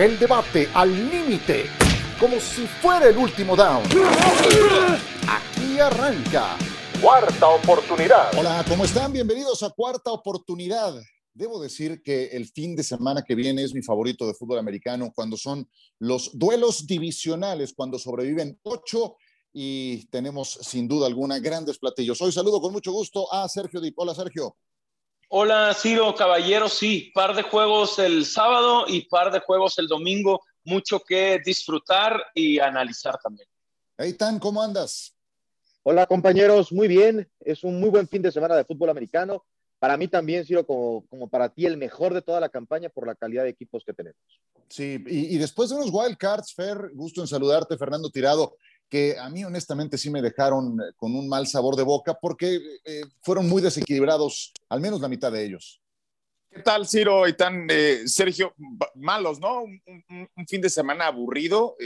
El debate al límite, como si fuera el último down. Aquí arranca. Cuarta oportunidad. Hola, ¿cómo están? Bienvenidos a Cuarta oportunidad. Debo decir que el fin de semana que viene es mi favorito de fútbol americano, cuando son los duelos divisionales, cuando sobreviven ocho y tenemos sin duda alguna grandes platillos. Hoy saludo con mucho gusto a Sergio Dip. Hola, Sergio. Hola, Ciro, caballero. Sí, par de juegos el sábado y par de juegos el domingo. Mucho que disfrutar y analizar también. Eitan, ¿cómo andas? Hola, compañeros. Muy bien. Es un muy buen fin de semana de fútbol americano. Para mí también, Ciro, como, como para ti, el mejor de toda la campaña por la calidad de equipos que tenemos. Sí, y, y después de unos wild cards, Fer, gusto en saludarte, Fernando Tirado que a mí honestamente sí me dejaron eh, con un mal sabor de boca porque eh, fueron muy desequilibrados, al menos la mitad de ellos. ¿Qué tal, Ciro y tan eh, Sergio? Malos, ¿no? Un, un, fin de semana aburrido,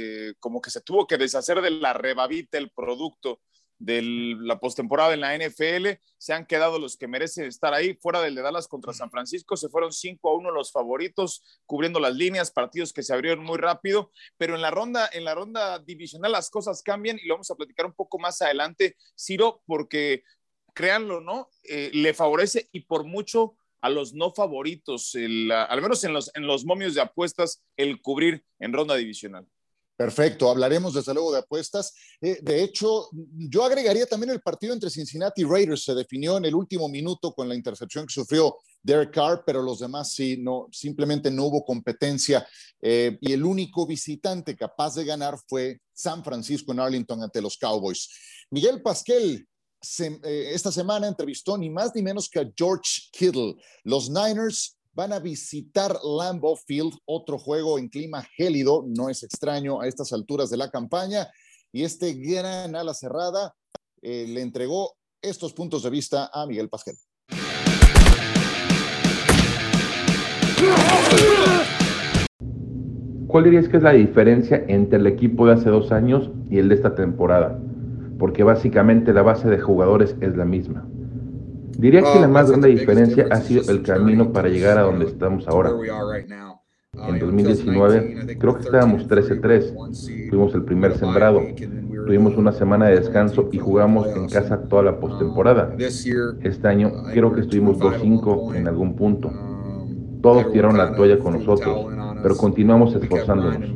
como que se tuvo que deshacer de la rebabita el producto de la postemporada en la NFL. Se han quedado los que merecen estar ahí, fuera del de Dallas contra San Francisco. Se fueron 5 a 1 los favoritos, cubriendo las líneas, partidos que se abrieron muy rápido. Pero en la ronda, en la ronda divisional las cosas cambian y lo vamos a platicar un poco más adelante, Ciro, porque créanlo, ¿no? Eh, le favorece y por mucho a los no favoritos, al menos en los, en los momios de apuestas, el cubrir en ronda divisional. Perfecto, hablaremos desde luego de apuestas. Eh, de hecho, yo agregaría también el partido entre Cincinnati y Raiders. Se definió en el último minuto con la intercepción que sufrió Derek Carr, pero los demás sí, no, simplemente no hubo competencia. Eh, y el único visitante capaz de ganar fue San Francisco en Arlington ante los Cowboys. Miguel Pasquel eh, esta semana entrevistó ni más ni menos que a George Kittle. Los Niners van a visitar Lambeau Field, otro juego en clima gélido, no es extraño a estas alturas de la campaña, y este gran ala cerrada eh, le entregó estos puntos de vista a Miguel Pasquel. ¿Cuál dirías que es la diferencia entre el equipo de hace dos años y el de esta temporada? Porque básicamente la base de jugadores es la misma. Diría que la más grande diferencia ha sido el camino para llegar a donde estamos ahora. En 2019 creo que estábamos 13-3, fuimos el primer sembrado, tuvimos una semana de descanso y jugamos en casa toda la postemporada. Este año creo que estuvimos 2-5 en algún punto. Todos tiraron la toalla con nosotros, pero continuamos esforzándonos.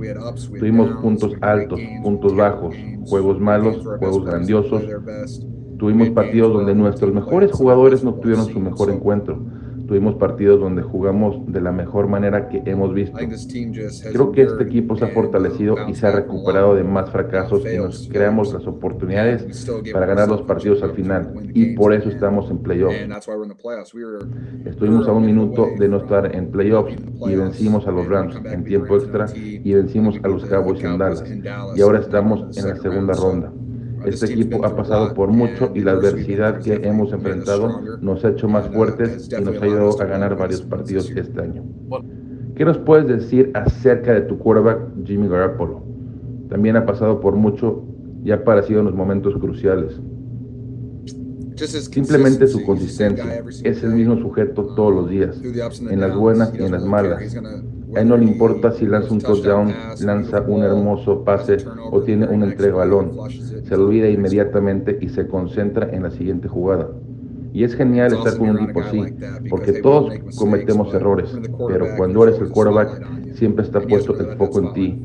Tuvimos puntos altos, puntos bajos, juegos malos, juegos grandiosos, Tuvimos partidos donde nuestros mejores jugadores no tuvieron su mejor encuentro. Tuvimos partidos donde jugamos de la mejor manera que hemos visto. Creo que este equipo se ha fortalecido y se ha recuperado de más fracasos y nos creamos las oportunidades para ganar los partidos al final. Y por eso estamos en playoffs. Estuvimos a un minuto de no estar en playoffs y vencimos a los Rams en tiempo extra y vencimos a los Cowboys en Dallas. Y ahora estamos en la segunda ronda. Este equipo ha pasado por mucho y la adversidad que hemos enfrentado nos ha hecho más fuertes y nos ha ayudado a ganar varios partidos este año. ¿Qué nos puedes decir acerca de tu quarterback Jimmy Garoppolo? También ha pasado por mucho y ha aparecido en los momentos cruciales. Simplemente su consistencia. Es el mismo sujeto todos los días, en las buenas y en las malas. A él no le importa si lanza un touchdown, lanza un hermoso pase o tiene una entrega balón. Se olvida inmediatamente y se concentra en la siguiente jugada. Y es genial estar con un tipo así, porque todos cometemos errores, pero cuando eres el quarterback siempre está puesto el foco en ti.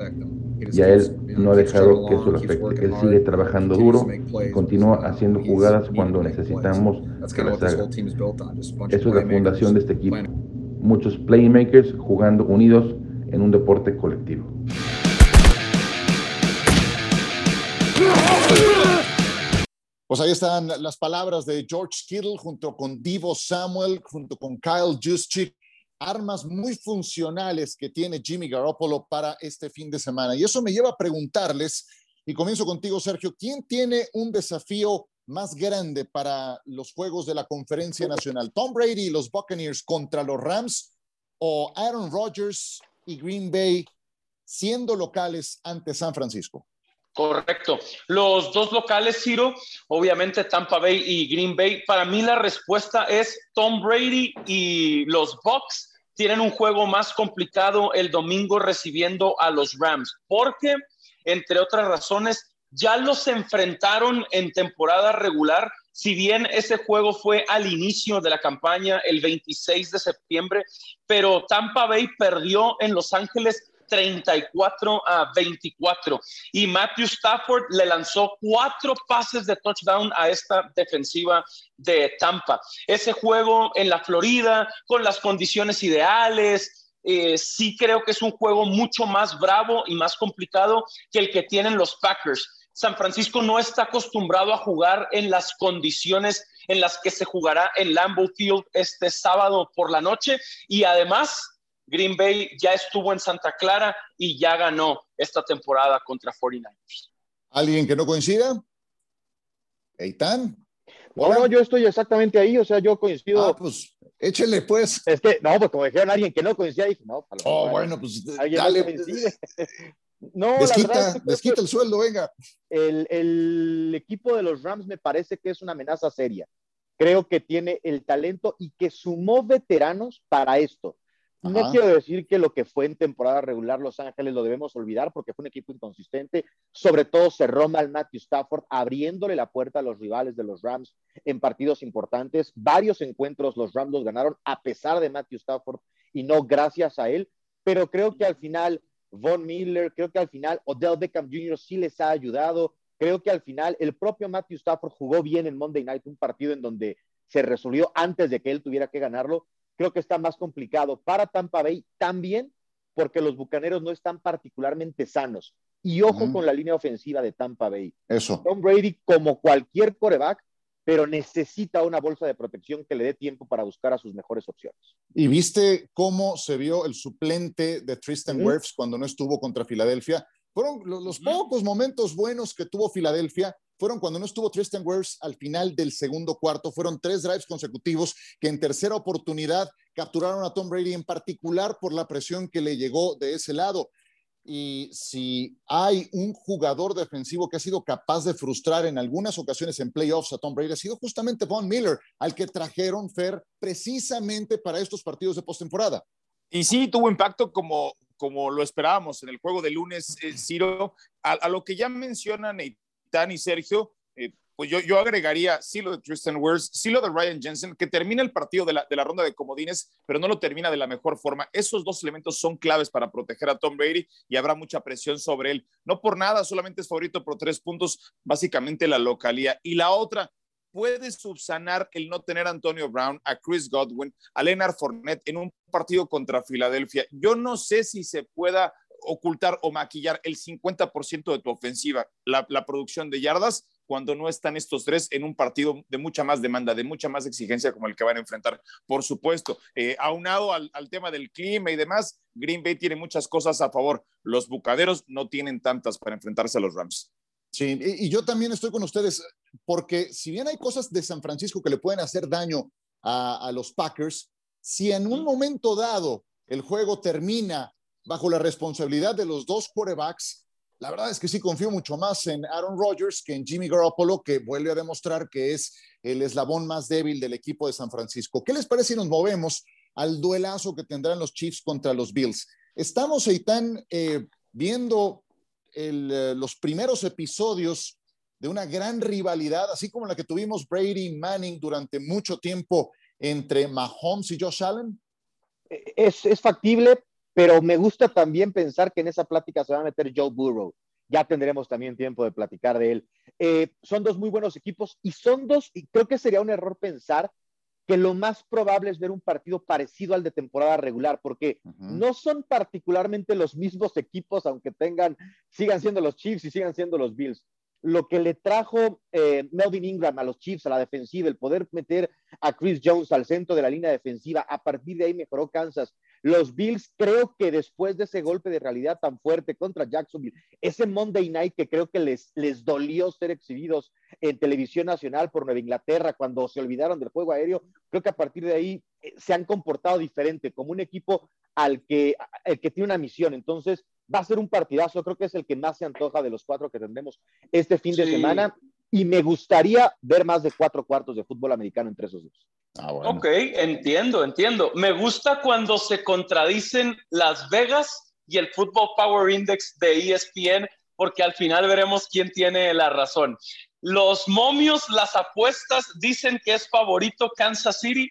Y a él no ha dejado que eso lo afecte. Él sigue trabajando duro y continúa haciendo jugadas cuando necesitamos que las haga. Eso es la fundación de este equipo muchos playmakers jugando unidos en un deporte colectivo. Pues ahí están las palabras de George Kittle junto con Divo Samuel, junto con Kyle Juszczyk, armas muy funcionales que tiene Jimmy Garoppolo para este fin de semana. Y eso me lleva a preguntarles, y comienzo contigo, Sergio, ¿quién tiene un desafío más grande para los juegos de la conferencia nacional? ¿Tom Brady y los Buccaneers contra los Rams o Aaron Rodgers y Green Bay siendo locales ante San Francisco? Correcto. Los dos locales, Ciro, obviamente Tampa Bay y Green Bay. Para mí la respuesta es Tom Brady y los Bucks tienen un juego más complicado el domingo recibiendo a los Rams, porque, entre otras razones, ya los enfrentaron en temporada regular, si bien ese juego fue al inicio de la campaña el 26 de septiembre, pero Tampa Bay perdió en Los Ángeles 34 a 24. Y Matthew Stafford le lanzó cuatro pases de touchdown a esta defensiva de Tampa. Ese juego en la Florida, con las condiciones ideales, eh, sí creo que es un juego mucho más bravo y más complicado que el que tienen los Packers. San Francisco no está acostumbrado a jugar en las condiciones en las que se jugará en Lambeau Field este sábado por la noche y además Green Bay ya estuvo en Santa Clara y ya ganó esta temporada contra 49ers. ¿Alguien que no coincida? ¿Eitan? Bueno, yo estoy exactamente ahí, o sea, yo coincido. Ah, pues échele pues. Es que, no, pues como dijeron alguien que no coincida, dije, no, para Oh, bueno, pues dale. No, desquita, desquita el sueldo, venga. El, el equipo de los Rams me parece que es una amenaza seria. Creo que tiene el talento y que sumó veteranos para esto. No quiero decir que lo que fue en temporada regular Los Ángeles lo debemos olvidar porque fue un equipo inconsistente. Sobre todo cerró mal Matthew Stafford, abriéndole la puerta a los rivales de los Rams en partidos importantes. Varios encuentros los Rams los ganaron a pesar de Matthew Stafford y no gracias a él. Pero creo que al final Von Miller, creo que al final Odell Beckham Jr. sí les ha ayudado. Creo que al final el propio Matthew Stafford jugó bien en Monday Night, un partido en donde se resolvió antes de que él tuviera que ganarlo creo que está más complicado para Tampa Bay también porque los Bucaneros no están particularmente sanos. Y ojo con la línea ofensiva de Tampa Bay. Eso. Tom Brady, como cualquier coreback, pero necesita una bolsa de protección que le dé tiempo para buscar a sus mejores opciones. ¿Y viste cómo se vio el suplente de Tristan Wirfs cuando no estuvo contra Filadelfia? Fueron los, pocos momentos buenos que tuvo Filadelfia fueron cuando no estuvo Tristan Wirfs al final del segundo cuarto. Fueron tres drives consecutivos que en tercera oportunidad capturaron a Tom Brady, en particular por la presión que le llegó de ese lado. Y si hay un jugador defensivo que ha sido capaz de frustrar en algunas ocasiones en playoffs a Tom Brady, ha sido justamente Von Miller, al que trajeron Fer precisamente para estos partidos de postemporada. Y sí, tuvo impacto como, como lo esperábamos en el juego de lunes, eh, Ciro, a, lo que ya mencionan Eitan y Sergio, eh, pues yo, yo agregaría sí lo de Tristan Wirfs, sí lo de Ryan Jensen, que termina el partido de la, de la ronda de comodines, pero no lo termina de la mejor forma. Esos dos elementos son claves para proteger a Tom Brady y habrá mucha presión sobre él. No por nada, solamente es favorito por tres puntos, básicamente la localía. Y la otra, puede subsanar el no tener a Antonio Brown, a Chris Godwin, a Leonard Fournette en un partido contra Filadelfia. Yo no sé si se pueda ocultar o maquillar el 50% de tu ofensiva, la, producción de yardas, cuando no están estos tres en un partido de mucha más demanda, de mucha más exigencia como el que van a enfrentar, por supuesto. Eh, aunado al, al, tema del clima y demás, Green Bay tiene muchas cosas a favor. Los Bucaderos no tienen tantas para enfrentarse a los Rams. Sí, y, yo también estoy con ustedes, porque si bien hay cosas de San Francisco que le pueden hacer daño a, a los Packers, si en un momento dado el juego termina bajo la responsabilidad de los dos quarterbacks, la verdad es que sí confío mucho más en Aaron Rodgers que en Jimmy Garoppolo, que vuelve a demostrar que es el eslabón más débil del equipo de San Francisco. ¿Qué les parece si nos movemos al duelazo que tendrán los Chiefs contra los Bills? Estamos, ahí eh, viendo eh, los primeros episodios de una gran rivalidad, así como la que tuvimos Brady Manning durante mucho tiempo entre Mahomes y Josh Allen? Es factible, pero me gusta también pensar que en esa plática se va a meter Joe Burrow. Ya tendremos también tiempo de platicar de él. Eh, son dos muy buenos equipos y son dos, y creo que sería un error pensar que lo más probable es ver un partido parecido al de temporada regular, porque no son particularmente los mismos equipos, aunque tengan, sigan siendo los Chiefs y sigan siendo los Bills. Lo que le trajo eh, Melvin Ingram a los Chiefs a la defensiva, el poder meter a Chris Jones al centro de la línea defensiva, a partir de ahí mejoró Kansas. Los Bills creo que después de ese golpe de realidad tan fuerte contra Jacksonville, ese Monday Night que creo que les, les dolió ser exhibidos en televisión nacional por Nueva Inglaterra cuando se olvidaron del juego aéreo, creo que a partir de ahí eh, se han comportado diferente, como un equipo al que, el que tiene una misión. Entonces, va a ser un partidazo, creo que es el que más se antoja de los cuatro que tendremos este fin de semana y me gustaría ver más de cuatro cuartos de fútbol americano entre esos dos. Ah, Ok, entiendo, entiendo. Me gusta cuando se contradicen Las Vegas y el Football Power Index de ESPN, porque al final veremos quién tiene la razón. Los momios, las apuestas dicen que es favorito Kansas City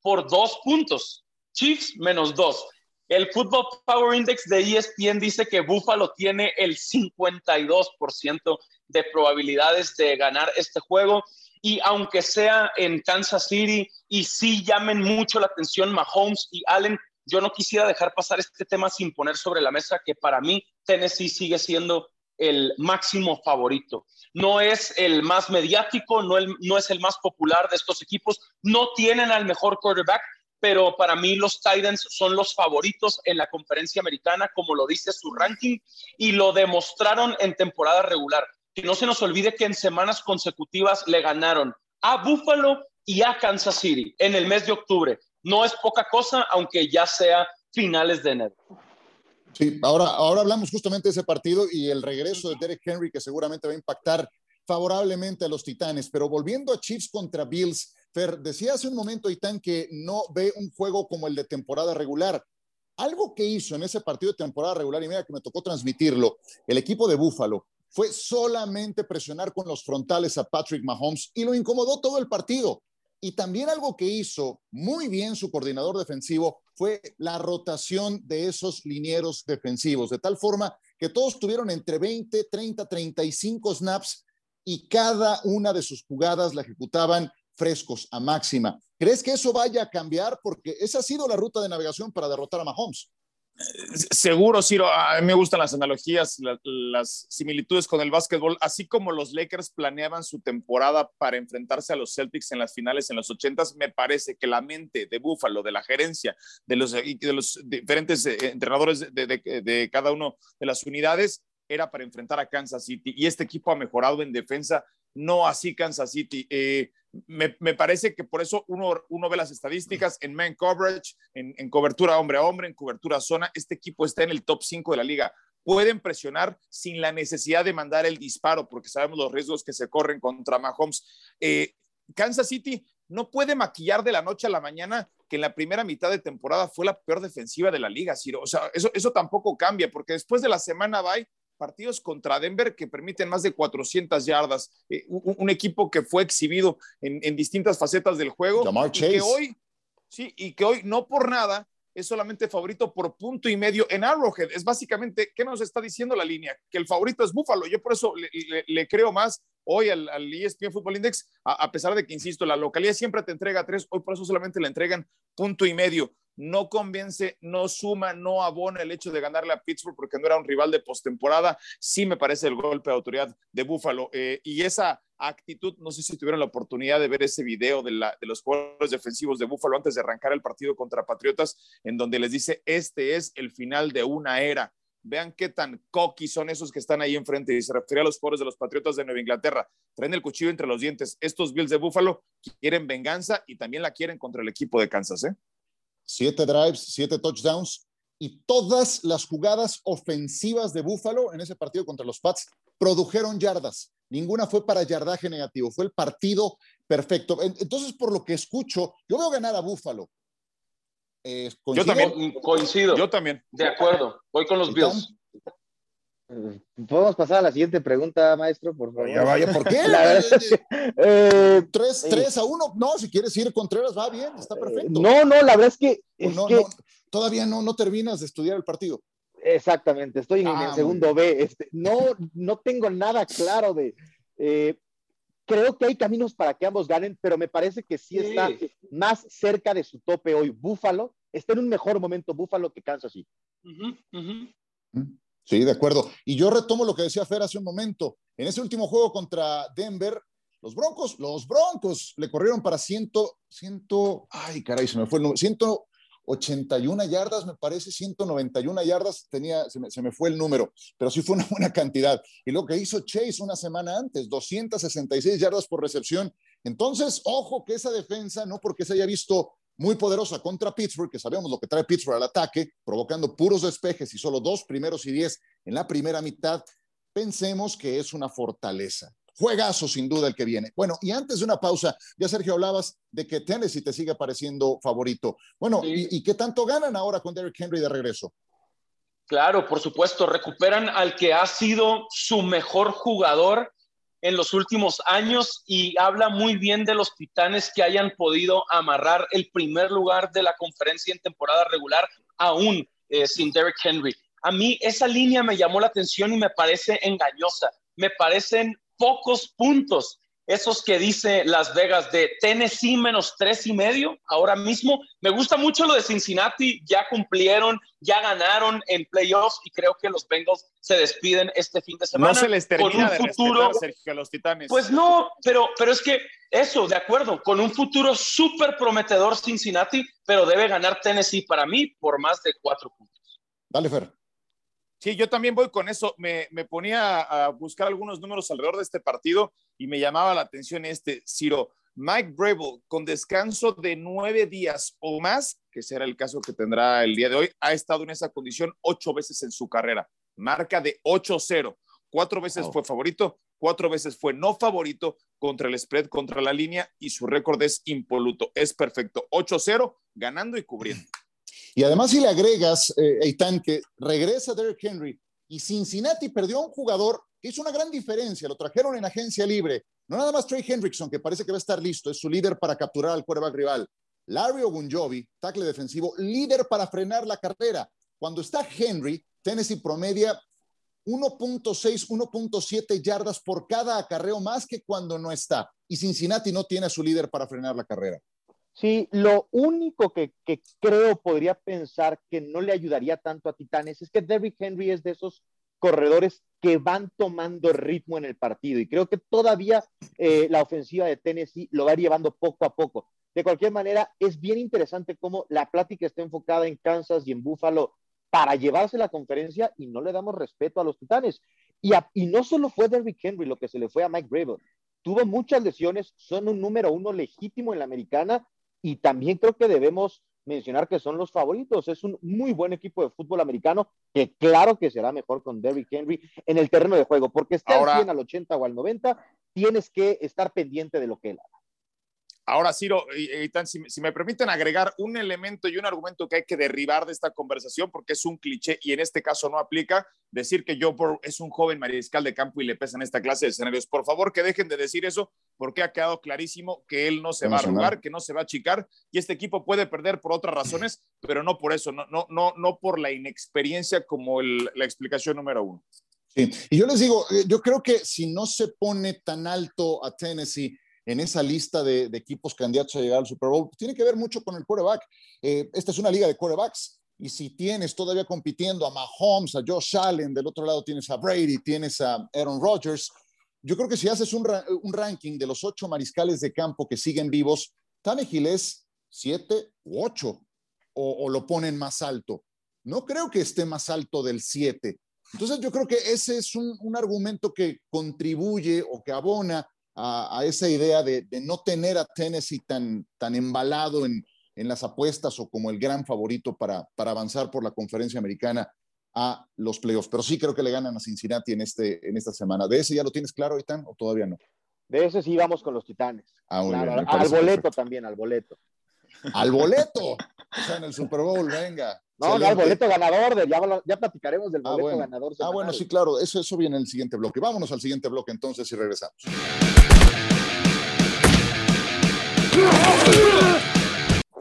por dos puntos. Chiefs menos dos. El Football Power Index de ESPN dice que Buffalo tiene el 52% de probabilidades de ganar este juego. Y aunque sea en Kansas City y sí llamen mucho la atención Mahomes y Allen, yo no quisiera dejar pasar este tema sin poner sobre la mesa que para mí Tennessee sigue siendo el máximo favorito. No es el más mediático, no, no es el más popular de estos equipos, no tienen al mejor quarterback, pero para mí los Titans son los favoritos en la conferencia americana, como lo dice su ranking, y lo demostraron en temporada regular. Que no se nos olvide que en semanas consecutivas le ganaron a Buffalo y a Kansas City en el mes de octubre. No es poca cosa, aunque ya sea finales de enero. Sí, ahora, ahora hablamos justamente de ese partido y el regreso de Derek Henry, que seguramente va a impactar favorablemente a los Titanes. Pero volviendo a Chiefs contra Bills, Fer, decía hace un momento, Itán, que no ve un juego como el de temporada regular. Algo que hizo en ese partido de temporada regular, y mira que me tocó transmitirlo, el equipo de Buffalo fue solamente presionar con los frontales a Patrick Mahomes y lo incomodó todo el partido. Y también algo que hizo muy bien su coordinador defensivo fue la rotación de esos linieros defensivos, de tal forma que todos tuvieron entre 20, 30, 35 snaps y cada una de sus jugadas la ejecutaban frescos a máxima. ¿Crees que eso vaya a cambiar? Porque esa ha sido la ruta de navegación para derrotar a Mahomes. Seguro, Ciro, a mí me gustan las analogías, las similitudes con el básquetbol, así como los Lakers planeaban su temporada para enfrentarse a los Celtics en las finales en los 80 me parece que la mente de Buffalo, de la gerencia, de los, de los diferentes eh, entrenadores de, de cada una de las unidades, era para enfrentar a Kansas City y este equipo ha mejorado en defensa, no así Kansas City. Eh, me, parece que por eso uno, uno ve las estadísticas en man coverage, en, cobertura hombre a hombre, en cobertura zona. Este equipo está en el top 5 de la liga. Pueden presionar sin la necesidad de mandar el disparo, porque sabemos los riesgos que se corren contra Mahomes. Eh, Kansas City no puede maquillar de la noche a la mañana que en la primera mitad de temporada fue la peor defensiva de la liga, Ciro. O sea, eso, eso tampoco cambia, porque después de la semana bye partidos contra Denver que permiten más de 400 yardas, eh, un, equipo que fue exhibido en, distintas facetas del juego y que hoy, sí, y que hoy no por nada es solamente favorito por punto y medio en Arrowhead. Es básicamente, ¿qué nos está diciendo la línea? Que el favorito es Buffalo. Yo por eso le, creo más hoy al, ESPN Football Index, a, a, pesar de que, insisto, la localidad siempre te entrega tres, hoy por eso solamente le entregan punto y medio no convence, no suma, no abona el hecho de ganarle a Pittsburgh porque no era un rival de postemporada. Sí me parece el golpe de autoridad de Buffalo. Eh, y esa actitud, no sé si tuvieron la oportunidad de ver ese video de, los jugadores defensivos de Buffalo antes de arrancar el partido contra Patriotas, en donde les dice, este es el final de una era. Vean qué tan cocky son esos que están ahí enfrente. Y se refiere a los jugadores de los Patriotas de Nueva Inglaterra. Traen el cuchillo entre los dientes. Estos Bills de Buffalo quieren venganza y también la quieren contra el equipo de Kansas. ¿eh? Siete drives, siete touchdowns y todas las jugadas ofensivas de Buffalo en ese partido contra los Pats produjeron yardas. Ninguna fue para yardaje negativo, fue el partido perfecto. Entonces, por lo que escucho, yo veo ganar a Buffalo. Eh, yo también coincido. Yo también. De acuerdo. Voy con los Bills. Podemos pasar a la siguiente pregunta, maestro, por favor. Ya vaya, ¿por qué? eh, tres, a uno. No, si quieres ir Contreras, va bien, está eh, perfecto. No, no, la verdad es que. todavía no, no terminas de estudiar el partido. Exactamente, estoy en el ah, segundo B. Este, no, no tengo nada claro de. Eh, creo que hay caminos para que ambos ganen, pero me parece que sí, está más cerca de su tope hoy. Búfalo está en un mejor momento Búfalo que Kansas City. Sí, de acuerdo. Y yo retomo lo que decía Fer hace un momento. En ese último juego contra Denver, los Broncos, los Broncos le corrieron para ciento, ciento, ay, caray, se me fue el número, 181 yardas, me parece, 191 yardas, tenía, se me, fue el número, pero sí fue una buena cantidad. Y lo que hizo Chase una semana antes, 266 yardas por recepción. Entonces, ojo que esa defensa, no porque se haya visto muy poderosa contra Pittsburgh, que sabemos lo que trae Pittsburgh al ataque, provocando puros despejes y solo dos primeros y diez en la primera mitad, pensemos que es una fortaleza. juegazo sin duda el que viene. Bueno, y antes de una pausa, ya Sergio hablabas de que Tennessee te sigue pareciendo favorito. Bueno, ¿y, ¿y, qué tanto ganan ahora con Derrick Henry de regreso? Claro, por supuesto, recuperan al que ha sido su mejor jugador en los últimos años y habla muy bien de los Titanes que hayan podido amarrar el primer lugar de la conferencia en temporada regular aún eh, sin Derrick Henry. A mí esa línea me llamó la atención y me parece engañosa. Me parecen pocos puntos esos que dice Las Vegas de Tennessee menos tres y medio ahora mismo. Me gusta mucho lo de Cincinnati, ya cumplieron, ya ganaron en playoffs y creo que los Bengals se despiden este fin de semana. No se les termina de futuro, Sergio, a los Titanes. Pues no, pero, pero es que eso, de acuerdo, con un futuro súper prometedor Cincinnati, pero debe ganar Tennessee para mí por más de cuatro puntos. Dale, Fer. Sí, yo también voy con eso. Me, me, ponía a buscar algunos números alrededor de este partido y me llamaba la atención este, Ciro. Mike Brable, con descanso de nueve días o más, que será el caso que tendrá el día de hoy, ha estado en esa condición ocho veces en su carrera. Marca de 8-0. Cuatro veces fue favorito, cuatro veces fue no favorito contra el spread, contra la línea y su récord es impoluto. Es perfecto. 8-0, ganando y cubriendo. Y además, si le agregas, eh, Eitan, que regresa Derrick Henry y Cincinnati perdió a un jugador que hizo una gran diferencia, lo trajeron en agencia libre. No nada más Trey Hendrickson, que parece que va a estar listo, es su líder para capturar al quarterback rival. Larry Ogunjobi, tackle defensivo, líder para frenar la carrera. Cuando está Henry, Tennessee promedia 1.6, 1.7 yardas por cada acarreo más que cuando no está. Y Cincinnati no tiene a su líder para frenar la carrera. Sí, lo único que, creo podría pensar que no le ayudaría tanto a Titanes es que Derrick Henry es de esos corredores que van tomando ritmo en el partido y creo que todavía eh, la ofensiva de Tennessee lo va llevando poco a poco. De cualquier manera, es bien interesante cómo la plática está enfocada en Kansas y en Buffalo para llevarse la conferencia y no le damos respeto a los Titanes. Y, no solo fue Derrick Henry lo que se le fue a Mike Gravel, tuvo muchas lesiones, son un número uno legítimo en la americana y también creo que debemos mencionar que son los favoritos. Es un muy buen equipo de fútbol americano que claro que será mejor con Derrick Henry en el terreno de juego, porque esté al 100, al 80 o al 90, tienes que estar pendiente de lo que él haga. Ahora, Ciro, si, si, me permiten agregar un elemento y un argumento que hay que derribar de esta conversación, porque es un cliché y en este caso no aplica, decir que Joe Burrow es un joven mariscal de campo y le pesa en esta clase de escenarios. Por favor, que dejen de decir eso, porque ha quedado clarísimo que él no se va a arrugar, que no se va a achicar, y este equipo puede perder por otras razones, pero no por eso, no, no, no, no por la inexperiencia como el, la explicación número uno. Sí, y yo les digo, eh, yo creo que si no se pone tan alto a Tennessee, en esa lista de, equipos candidatos a llegar al Super Bowl, tiene que ver mucho con el quarterback. Eh, esta es una liga de quarterbacks y si tienes todavía compitiendo a Mahomes, a Josh Allen, del otro lado tienes a Brady, tienes a Aaron Rodgers, yo creo que si haces un, ranking de los ocho mariscales de campo que siguen vivos, Tannehill es siete u ocho o, lo ponen más alto. No creo que esté más alto del siete. Entonces yo creo que ese es un argumento que contribuye o que abona a, a esa idea de, de, no tener a Tennessee tan, tan embalado en, en, las apuestas o como el gran favorito para, para avanzar por la conferencia americana a los playoffs. Pero sí creo que le ganan a Cincinnati en, este, en esta semana. ¿De ese ya lo tienes claro, Itán, o todavía no? De ese sí vamos con los Titanes. Ah, claro, bien, al boleto perfecto. también, al boleto. Al boleto. O sea, en el Super Bowl, venga. No, no, el boleto ganador, de, ya, ya, platicaremos del boleto ah, bueno. ganador. Semanal. Ah, bueno, sí, claro, eso, eso viene en el siguiente bloque. Vámonos al siguiente bloque entonces y regresamos.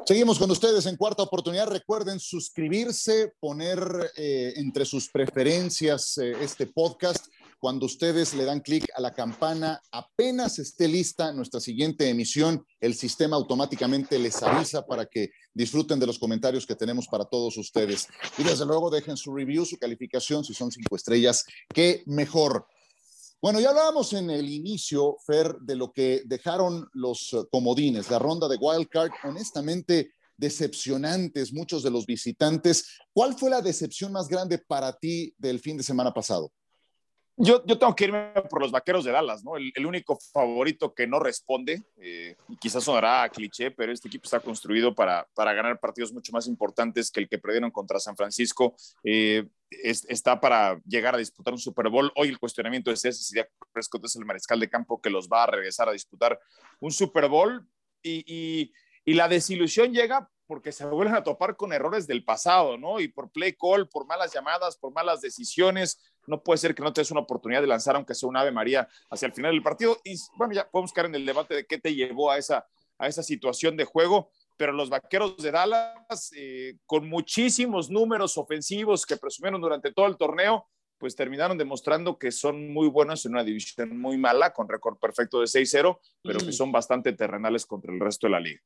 Seguimos con ustedes en cuarta oportunidad. Recuerden suscribirse, poner eh, entre sus preferencias eh, este podcast. Cuando ustedes le dan clic a la campana, apenas esté lista nuestra siguiente emisión, el sistema automáticamente les avisa para que disfruten de los comentarios que tenemos para todos ustedes. Y desde luego dejen su review, su calificación, si son cinco estrellas, qué mejor. Bueno, ya hablábamos en el inicio, Fer, de lo que dejaron los comodines, la ronda de wildcard, honestamente decepcionantes muchos de los visitantes. ¿Cuál fue la decepción más grande para ti del fin de semana pasado? Yo, yo, tengo que irme por los vaqueros de Dallas, ¿no? El, el único favorito que no responde, eh, y quizás sonará a cliché, pero este equipo está construido para, para ganar partidos mucho más importantes que el que perdieron contra San Francisco. Eh, está para llegar a disputar un Super Bowl. Hoy el cuestionamiento es ese, si Dak Prescott es el mariscal de campo que los va a regresar a disputar un Super Bowl. Y, y la desilusión llega porque se vuelven a topar con errores del pasado, ¿no? Y por play call, por malas llamadas, por malas decisiones, no puede ser que no te des una oportunidad de lanzar, aunque sea un Ave María, hacia el final del partido. Y bueno, ya podemos caer en el debate de qué te llevó a esa, a esa situación de juego, pero los vaqueros de Dallas, eh, con muchísimos números ofensivos que presumieron durante todo el torneo, pues terminaron demostrando que son muy buenos en una división muy mala, con récord perfecto de 6-0, pero que son bastante terrenales contra el resto de la liga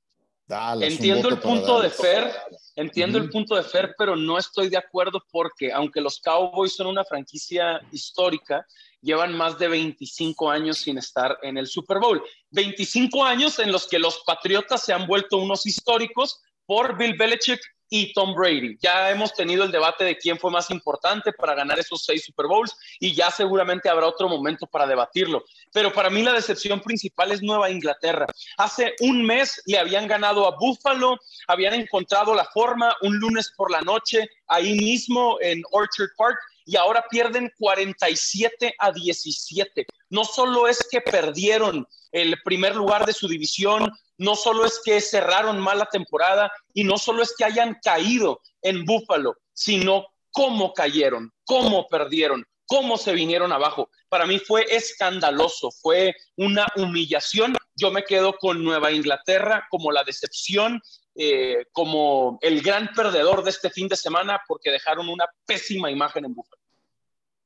entiendo el punto de Fer, entiendo el punto de Fer, pero no estoy de acuerdo porque aunque los Cowboys son una franquicia histórica, llevan más de 25 años sin estar en el Super Bowl. 25 años en los que los Patriotas se han vuelto unos históricos por Bill Belichick y Tom Brady. Ya hemos tenido el debate de quién fue más importante para ganar esos seis Super Bowls y ya seguramente habrá otro momento para debatirlo. Pero para mí la decepción principal es Nueva Inglaterra. Hace un mes le habían ganado a Buffalo, habían encontrado la forma un lunes por la noche ahí mismo en Orchard Park y ahora pierden 47 a 17. No solo es que perdieron el primer lugar de su división, no solo es que cerraron mal la temporada y no solo es que hayan caído en Búfalo, sino cómo cayeron, cómo perdieron, cómo se vinieron abajo. Para mí fue escandaloso, fue una humillación. Yo me quedo con Nueva Inglaterra como la decepción, eh, como el gran perdedor de este fin de semana porque dejaron una pésima imagen en Búfalo.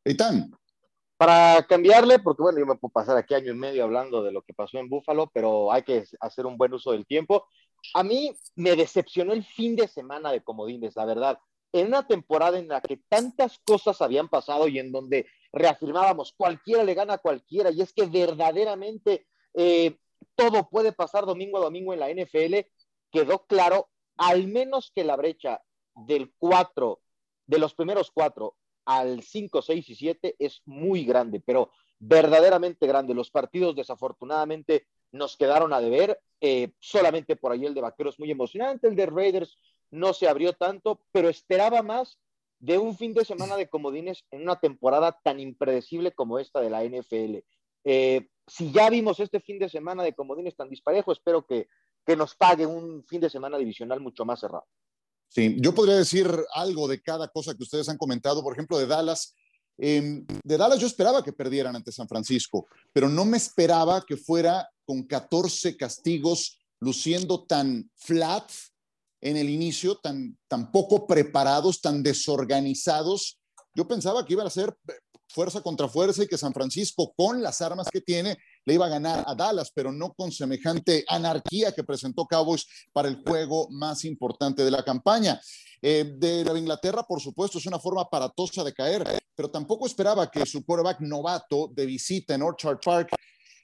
Eitan. Para cambiarle, porque bueno, yo me puedo pasar aquí año y medio hablando de lo que pasó en Búfalo, pero hay que hacer un buen uso del tiempo. A mí me decepcionó el fin de semana de Comodines, la verdad. En una temporada en la que tantas cosas habían pasado y en donde reafirmábamos, cualquiera le gana a cualquiera, y es que verdaderamente eh, todo puede pasar domingo a domingo en la NFL, quedó claro, al menos que la brecha del 4, de los primeros cuatro al 5, 6 y 7 es muy grande, pero verdaderamente grande. Los partidos desafortunadamente nos quedaron a deber, eh, solamente por ahí el de Vaqueros muy emocionante, el de Raiders no se abrió tanto, pero esperaba más de un fin de semana de comodines en una temporada tan impredecible como esta de la NFL. Eh, si ya vimos este fin de semana de comodines tan disparejo, espero que, que nos pague un fin de semana divisional mucho más cerrado. Sí, yo podría decir algo de cada cosa que ustedes han comentado, por ejemplo, de Dallas. Em, de Dallas yo esperaba que perdieran ante San Francisco, pero no me esperaba que fuera con 14 castigos, luciendo tan flat en el inicio, tan, tan poco preparados, tan desorganizados. Yo pensaba que iban a ser fuerza contra fuerza y que San Francisco, con las armas que tiene, le iba a ganar a Dallas, pero no con semejante anarquía que presentó Cowboys para el juego más importante de la campaña. Eh, de Nueva Inglaterra, por supuesto, es una forma aparatosa de caer, pero tampoco esperaba que su quarterback novato de visita en Orchard Park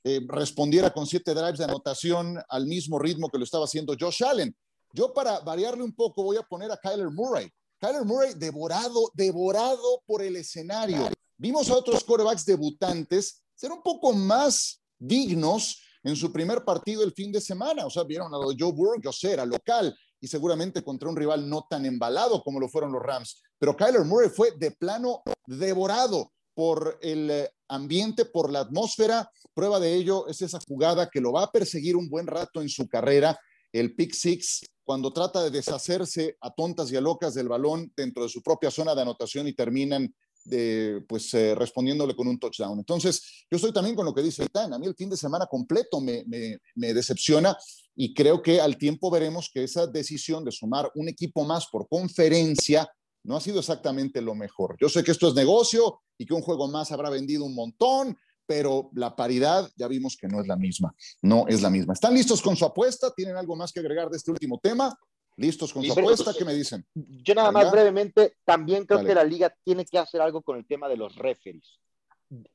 eh, respondiera con siete drives de anotación al mismo ritmo que lo estaba haciendo Josh Allen. Yo para variarle un poco voy a poner a Kyler Murray. Kyler Murray devorado, devorado por el escenario. Vimos a otros quarterbacks debutantes ser un poco más dignos en su primer partido el fin de semana. O sea, vieron a Joe Burrow, yo sé, era local y seguramente contra un rival no tan embalado como lo fueron los Rams. Pero Kyler Murray fue de plano devorado por el eh, ambiente, por la atmósfera. Prueba de ello es esa jugada que lo va a perseguir un buen rato en su carrera, el pick six, cuando trata de deshacerse a tontas y a locas del balón dentro de su propia zona de anotación y terminan de, pues eh, respondiéndole con un touchdown. Entonces, yo estoy también con lo que dice Itán. A mí el fin de semana completo me, me, decepciona y creo que al tiempo veremos que esa decisión de sumar un equipo más por conferencia no ha sido exactamente lo mejor. Yo sé que esto es negocio y que un juego más habrá vendido un montón, pero la paridad ya vimos que no es la misma. No es la misma. ¿Están listos con su apuesta? ¿Tienen algo más que agregar de este último tema? ¿Listos con su apuesta? ¿Qué me dicen? Yo nada más brevemente, también creo que la liga tiene que hacer algo con el tema de los referees.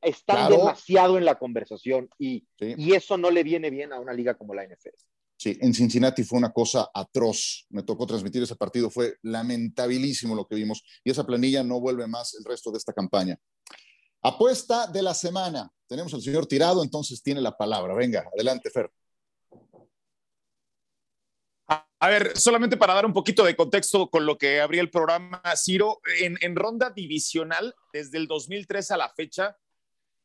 Están demasiado en la conversación y, y eso no le viene bien a una liga como la NFL. Sí, en Cincinnati fue una cosa atroz. Me tocó transmitir ese partido, fue lamentabilísimo lo que vimos y esa planilla no vuelve más el resto de esta campaña. Apuesta de la semana. Tenemos al señor Tirado, entonces tiene la palabra. Venga, adelante, Fer. A ver, solamente para dar un poquito de contexto con lo que abría el programa, Ciro, en, ronda divisional, desde el 2003 a la fecha,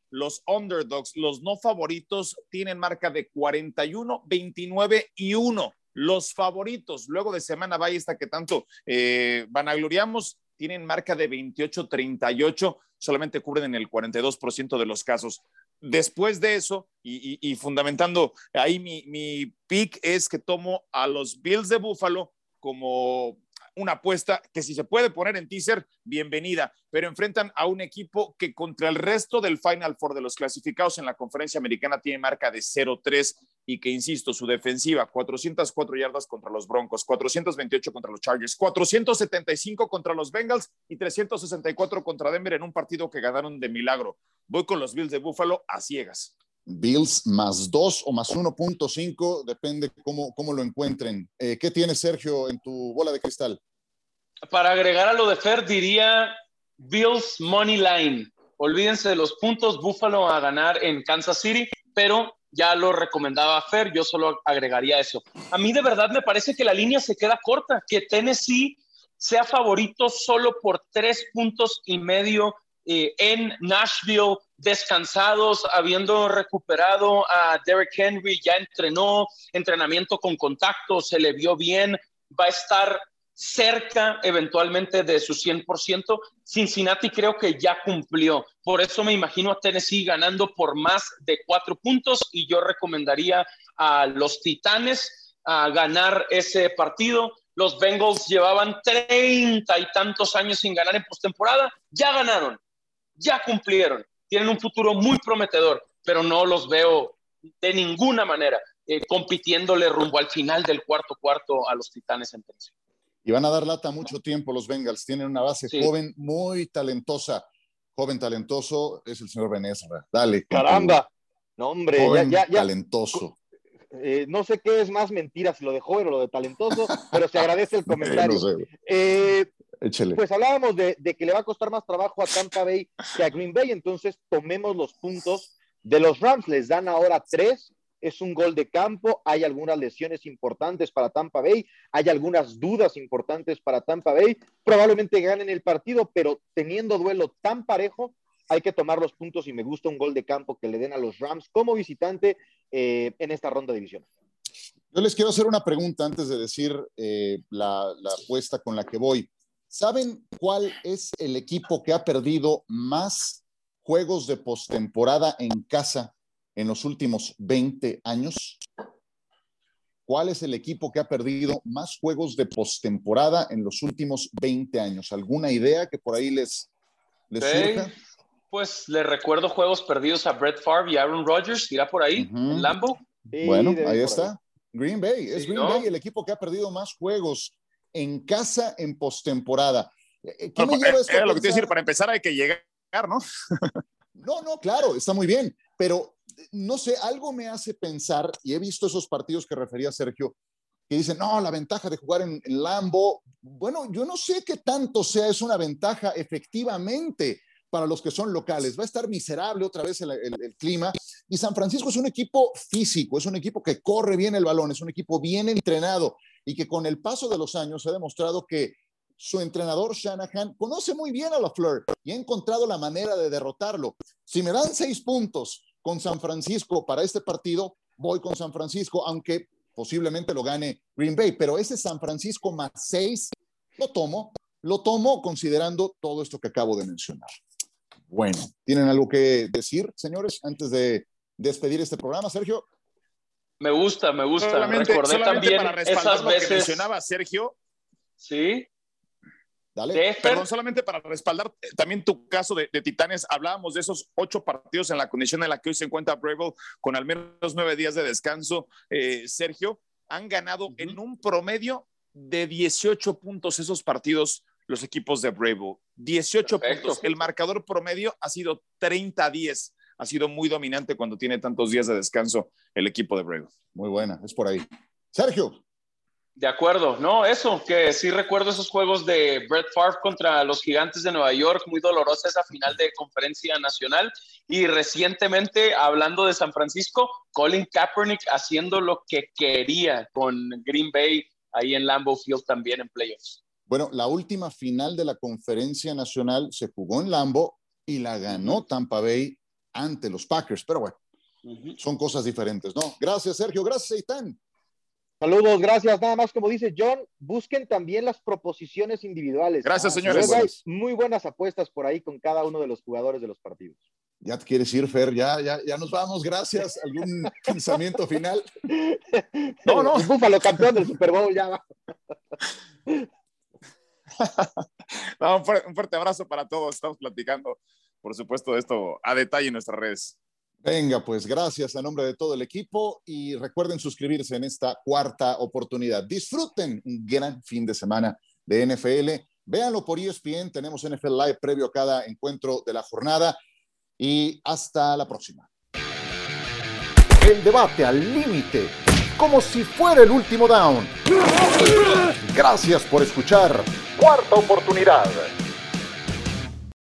los underdogs, los no favoritos, tienen marca de 41, 29 y 1. Los favoritos, luego de semana vaya esta que tanto eh, vanagloriamos, tienen marca de 28, 38, solamente cubren en el 42% de los casos. Después de eso, y, fundamentando ahí mi, mi pick, es que tomo a los Bills de Buffalo como una apuesta que si se puede poner en teaser, bienvenida, pero enfrentan a un equipo que contra el resto del Final Four de los clasificados en la conferencia americana tiene marca de 0-3 y que, insisto, su defensiva, 404 yardas contra los Broncos, 428 contra los Chargers, 475 contra los Bengals y 364 contra Denver en un partido que ganaron de milagro. Voy con los Bills de Buffalo a ciegas. Bills más 2 o más 1.5, depende cómo, cómo lo encuentren. Eh, ¿Qué tienes, Sergio, en tu bola de cristal? Para agregar a lo de Fer, diría Bills Money Line. Olvídense de los puntos, Buffalo a ganar en Kansas City, pero ya lo recomendaba Fer, yo solo agregaría eso. A mí de verdad me parece que la línea se queda corta, que Tennessee sea favorito solo por tres puntos y medio eh, en Nashville, descansados, habiendo recuperado a Derek Henry, ya entrenó, entrenamiento con contacto, se le vio bien, va a estar cerca eventualmente de su 100%. Cincinnati creo que ya cumplió. Por eso me imagino a Tennessee ganando por más de cuatro puntos y yo recomendaría a los Titanes a ganar ese partido. Los Bengals llevaban treinta y tantos años sin ganar en postemporada. Ya ganaron, ya cumplieron. Tienen un futuro muy prometedor, pero no los veo de ninguna manera eh, compitiéndole rumbo al final del cuarto cuarto a los Titanes en Tennessee y van a dar lata mucho tiempo los Bengals. Tienen una base joven, muy talentosa. Joven talentoso es el señor Benesra. Dale. Caramba. No, hombre, ya, ya, talentoso. Eh, no sé qué es más mentira, si lo de joven o lo de talentoso, pero se agradece el comentario. Eh, pues hablábamos de, de, que le va a costar más trabajo a Tampa Bay que a Green Bay, entonces tomemos los puntos de los Rams. Les dan ahora tres es un gol de campo, hay algunas lesiones importantes para Tampa Bay, hay algunas dudas importantes para Tampa Bay, probablemente ganen el partido, pero teniendo duelo tan parejo, hay que tomar los puntos y me gusta un gol de campo que le den a los Rams como visitante eh, en esta ronda de división. Yo les quiero hacer una pregunta antes de decir eh, la, la apuesta con la que voy. ¿Saben cuál es el equipo que ha perdido más juegos de postemporada en casa en los últimos 20 años? ¿Cuál es el equipo que ha perdido más juegos de postemporada en los últimos 20 años? ¿Alguna idea que por ahí les, les surja? Pues le recuerdo juegos perdidos a Brett Favre y Aaron Rodgers, irá por ahí, en Lambo. bueno, ahí está. Green Bay, es Green Bay el equipo que ha perdido más juegos en casa en postemporada. Eh, ¿Qué me lleva esto Era lo que te decir, para empezar hay que llegar, ¿no? no, no, claro, está muy bien, pero no sé, algo me hace pensar, y he visto esos partidos que refería Sergio, que dicen, no, la ventaja de jugar en, Lambo. Bueno, yo no sé qué tanto sea, es una ventaja efectivamente para los que son locales. Va a estar miserable otra vez el, el, clima. Y San Francisco es un equipo físico, es un equipo que corre bien el balón, es un equipo bien entrenado y que con el paso de los años ha demostrado que su entrenador Shanahan conoce muy bien a la Fleur y ha encontrado la manera de derrotarlo. Si me dan seis puntos con San Francisco para este partido, voy con San Francisco, aunque posiblemente lo gane Green Bay, pero ese San Francisco más seis, lo tomo, lo tomo considerando todo esto que acabo de mencionar. Bueno, ¿tienen algo que decir, señores, antes de despedir este programa, Sergio? Me gusta, me gusta. Solamente, Recordé también para esas veces. que mencionaba Sergio. Sí. Dale. Perdón, solamente para respaldar eh, también tu caso de, Titanes, hablábamos de esos ocho partidos en la condición en la que hoy se encuentra Bravo con al menos nueve días de descanso. Eh, Sergio, han ganado en un promedio de 18 puntos esos partidos los equipos de Bravo. 18 puntos. El marcador promedio ha sido 30-10. Ha sido muy dominante cuando tiene tantos días de descanso el equipo de Bravo. Muy buena, es por ahí. Sergio. De acuerdo, no, eso, que sí recuerdo esos juegos de Brett Favre contra los Gigantes de Nueva York, muy dolorosa esa final de conferencia nacional. Y recientemente, hablando de San Francisco, Colin Kaepernick haciendo lo que quería con Green Bay ahí en Lambeau Field también en playoffs. Bueno, la última final de la conferencia nacional se jugó en Lambeau y la ganó Tampa Bay ante los Packers, pero bueno, son cosas diferentes, ¿no? Gracias, Sergio. Gracias, Eitan. Saludos, gracias. Nada más como dice John, busquen también las proposiciones individuales. Gracias, señores. Hay muy buenas apuestas por ahí con cada uno de los jugadores de los partidos. Ya te quieres ir, Fer, ya, ya, ya nos vamos, gracias. ¿Algún pensamiento final? No, no. Búfalo, campeón del Super Bowl, ya va. un, fuerte, abrazo para todos. Estamos platicando, por supuesto, de esto a detalle en nuestras redes. Venga, pues gracias a nombre de todo el equipo y recuerden suscribirse en esta cuarta oportunidad. Disfruten un gran fin de semana de NFL. Véanlo por ESPN, tenemos NFL Live previo a cada encuentro de la jornada y hasta la próxima. El debate al límite, como si fuera el último down. Gracias por escuchar. Cuarta oportunidad.